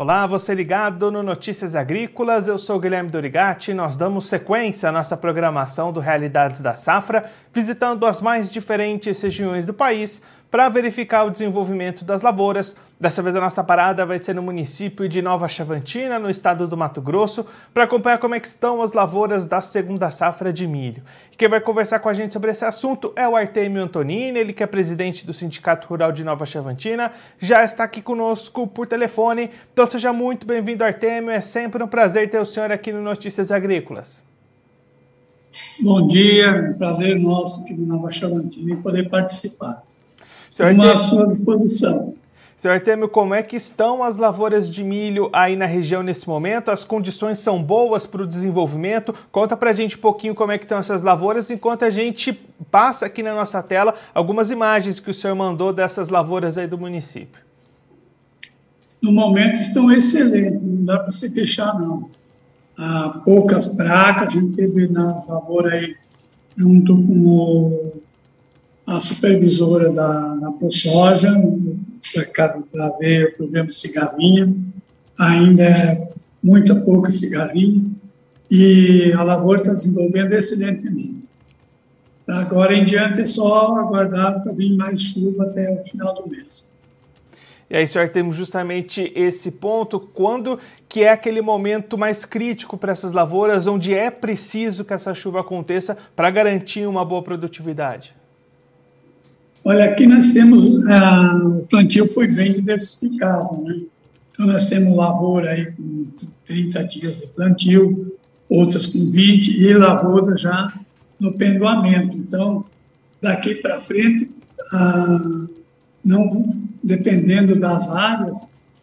Olá, você ligado no Notícias Agrícolas, eu sou Guilherme Dorigati. Nós damos sequência à nossa programação do Realidades da Safra, visitando as mais diferentes regiões do país para verificar o desenvolvimento das lavouras. Dessa vez a nossa parada vai ser no município de Nova Chavantina, no estado do Mato Grosso, para acompanhar como é estão as lavouras da segunda safra de milho. E quem vai conversar com a gente sobre esse assunto é o Artemio Antonini, ele que é presidente do Sindicato Rural de Nova Chavantina, já está aqui conosco por telefone. Então seja muito bem-vindo, Artemio. É sempre um prazer ter o senhor aqui no Notícias Agrícolas. Bom dia, prazer nosso aqui de Nova Chavantina poder participar. Senhor à sua disposição. Senhor Artemio, como é que estão as lavouras de milho aí na região nesse momento? As condições são boas para o desenvolvimento? Conta para a gente um pouquinho como é que estão essas lavouras, enquanto a gente passa aqui na nossa tela algumas imagens que o senhor mandou dessas lavouras aí do município. No momento estão excelentes, não dá para se queixar não. Há poucas pragas, a gente teve nas lavouras aí junto com o a supervisora da, da ProSoja, para ver o problema de cigarrinha, ainda é muito pouca cigarrinha, e a lavoura está desenvolvendo excelentemente. Agora em diante é só aguardar para vir mais chuva até o final do mês. E aí, senhor, temos justamente esse ponto, quando que é aquele momento mais crítico para essas lavouras, onde é preciso que essa chuva aconteça para garantir uma boa produtividade? Olha, aqui nós temos, ah, o plantio foi bem diversificado, né? Então, nós temos lavoura aí com 30 dias de plantio, outras com 20, e lavoura já no pendoamento. Então, daqui para frente, ah, não dependendo das áreas,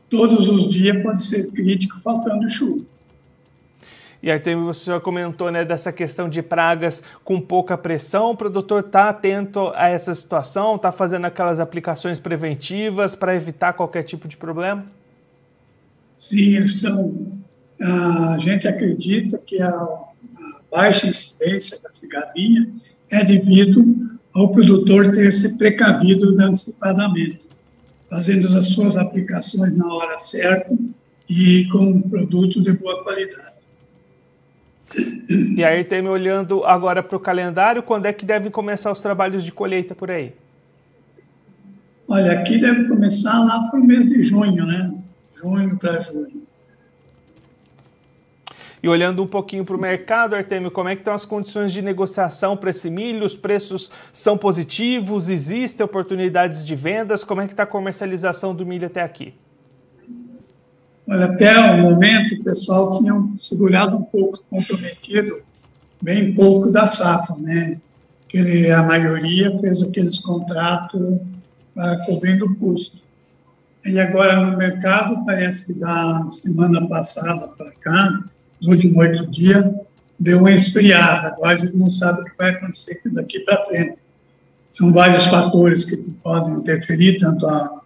todos os dias pode ser crítico faltando chuva. E aí também você já comentou né, dessa questão de pragas com pouca pressão. O produtor está atento a essa situação, está fazendo aquelas aplicações preventivas para evitar qualquer tipo de problema? Sim, eles estão. A gente acredita que a, a baixa incidência da cigarrinha é devido ao produtor ter se precavido antecipadamente, fazendo as suas aplicações na hora certa e com um produto de boa qualidade. E aí tem me olhando agora para o calendário, quando é que devem começar os trabalhos de colheita por aí? Olha, aqui deve começar lá para o mês de junho, né? Junho para julho. E olhando um pouquinho para o mercado, Artemio, como é que estão as condições de negociação para esse milho? Os preços são positivos? Existem oportunidades de vendas? Como é que está a comercialização do milho até aqui? Olha, até o momento o pessoal tinha segurado um pouco comprometido, bem pouco da safra, né? Que a maioria fez aqueles contratos uh, cobrindo o custo. E agora no mercado, parece que da semana passada para cá, nos últimos oito dias, deu uma esfriada. Agora a gente não sabe o que vai acontecer daqui para frente. São vários fatores que podem interferir, tanto a,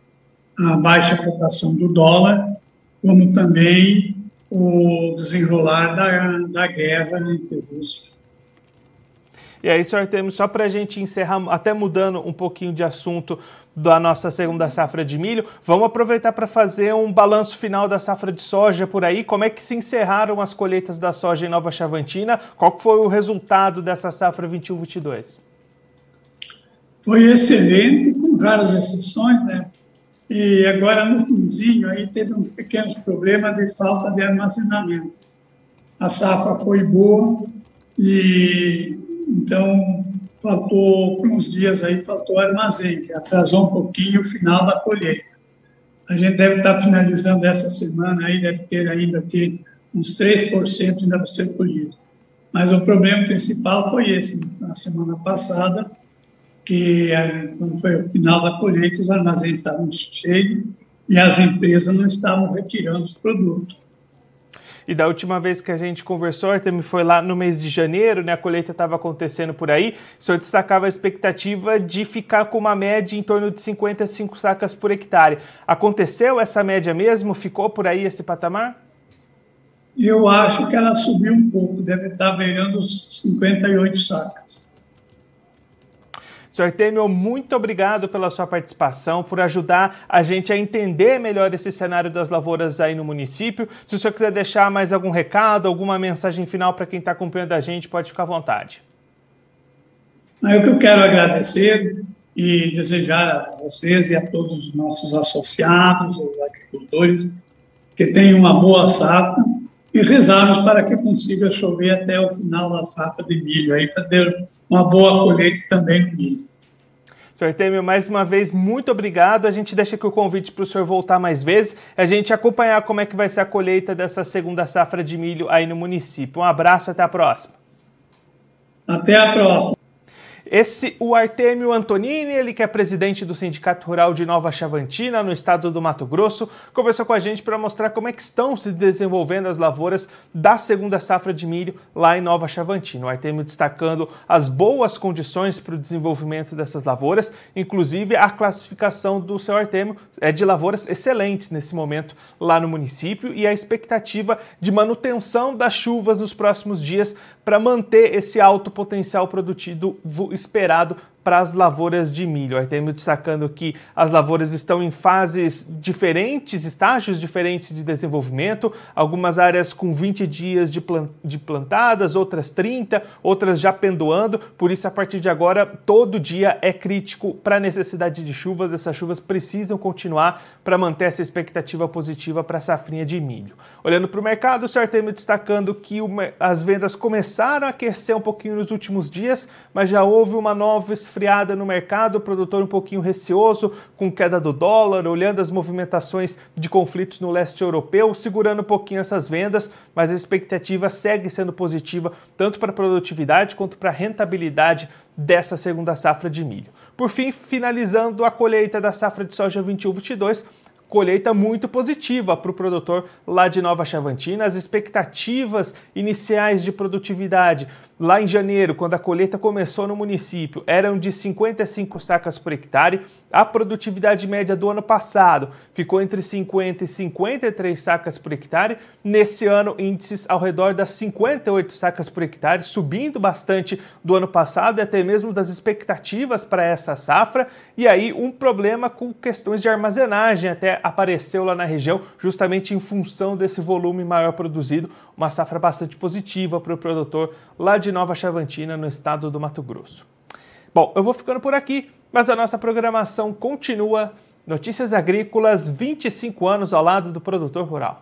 a baixa cotação do dólar, como também o desenrolar da, da guerra entre Rússia. E aí, senhor Temos, só para a gente encerrar, até mudando um pouquinho de assunto da nossa segunda safra de milho, vamos aproveitar para fazer um balanço final da safra de soja por aí. Como é que se encerraram as colheitas da soja em Nova Chavantina? Qual foi o resultado dessa safra 21-22? Foi excelente, com raras exceções, né? E agora, no finzinho, aí teve um pequeno problema de falta de armazenamento. A safra foi boa e, então, faltou, por uns dias aí, faltou armazém, que atrasou um pouquinho o final da colheita. A gente deve estar finalizando essa semana aí, deve ter ainda aqui uns 3% ainda para ser colhido. Mas o problema principal foi esse, na semana passada, que eh, quando foi o final da colheita, os armazéns estavam cheios e as empresas não estavam retirando os produtos. E da última vez que a gente conversou, Artemio, foi lá no mês de janeiro, né? A colheita estava acontecendo por aí. O senhor destacava a expectativa de ficar com uma média em torno de 55 sacas por hectare. Aconteceu essa média mesmo? Ficou por aí esse patamar? Eu acho que ela subiu um pouco, deve estar beirando os 58 sacas. Sr. Artemio, muito obrigado pela sua participação, por ajudar a gente a entender melhor esse cenário das lavouras aí no município. Se o senhor quiser deixar mais algum recado, alguma mensagem final para quem está acompanhando a gente, pode ficar à vontade. É o que eu quero agradecer e desejar a vocês e a todos os nossos associados, os agricultores, que tenham uma boa safra e rezarmos para que consiga chover até o final da safra de milho, aí para ter uma boa colheita também no milho. Sr. Temer, mais uma vez, muito obrigado. A gente deixa aqui o convite para o senhor voltar mais vezes, a gente acompanhar como é que vai ser a colheita dessa segunda safra de milho aí no município. Um abraço, até a próxima. Até a próxima. Esse, o Artemio Antonini, ele que é presidente do Sindicato Rural de Nova Chavantina, no estado do Mato Grosso, conversou com a gente para mostrar como é que estão se desenvolvendo as lavouras da segunda safra de milho lá em Nova Chavantina. O Artemio destacando as boas condições para o desenvolvimento dessas lavouras, inclusive a classificação do seu Artemio é de lavouras excelentes nesse momento lá no município e a expectativa de manutenção das chuvas nos próximos dias para manter esse alto potencial produtivo esperado para as lavouras de milho. Artemio destacando que as lavouras estão em fases diferentes, estágios diferentes de desenvolvimento, algumas áreas com 20 dias de, plantadas, outras 30, outras já pendoando, por isso a partir de agora todo dia é crítico para a necessidade de chuvas, essas chuvas precisam continuar para manter essa expectativa positiva para a safrinha de milho. Olhando para o mercado, o Artemio destacando que as vendas começaram a aquecer um pouquinho nos últimos dias, mas já houve uma nova esfriada no mercado, o produtor um pouquinho receoso com queda do dólar, olhando as movimentações de conflitos no leste europeu, segurando um pouquinho essas vendas, mas a expectativa segue sendo positiva tanto para a produtividade quanto para a rentabilidade dessa segunda safra de milho. Por fim, finalizando a colheita da safra de soja 21-22, colheita muito positiva para o produtor lá de Nova Chavantina. As expectativas iniciais de produtividade Lá em janeiro, quando a colheita começou no município, eram de 55 sacas por hectare. A produtividade média do ano passado ficou entre 50 e 53 sacas por hectare. Nesse ano, índices ao redor das 58 sacas por hectare, subindo bastante do ano passado e até mesmo das expectativas para essa safra. E aí, um problema com questões de armazenagem até apareceu lá na região, justamente em função desse volume maior produzido uma safra bastante positiva para o produtor lá de Nova Chavantina, no estado do Mato Grosso. Bom, eu vou ficando por aqui, mas a nossa programação continua. Notícias Agrícolas, 25 anos ao lado do produtor rural.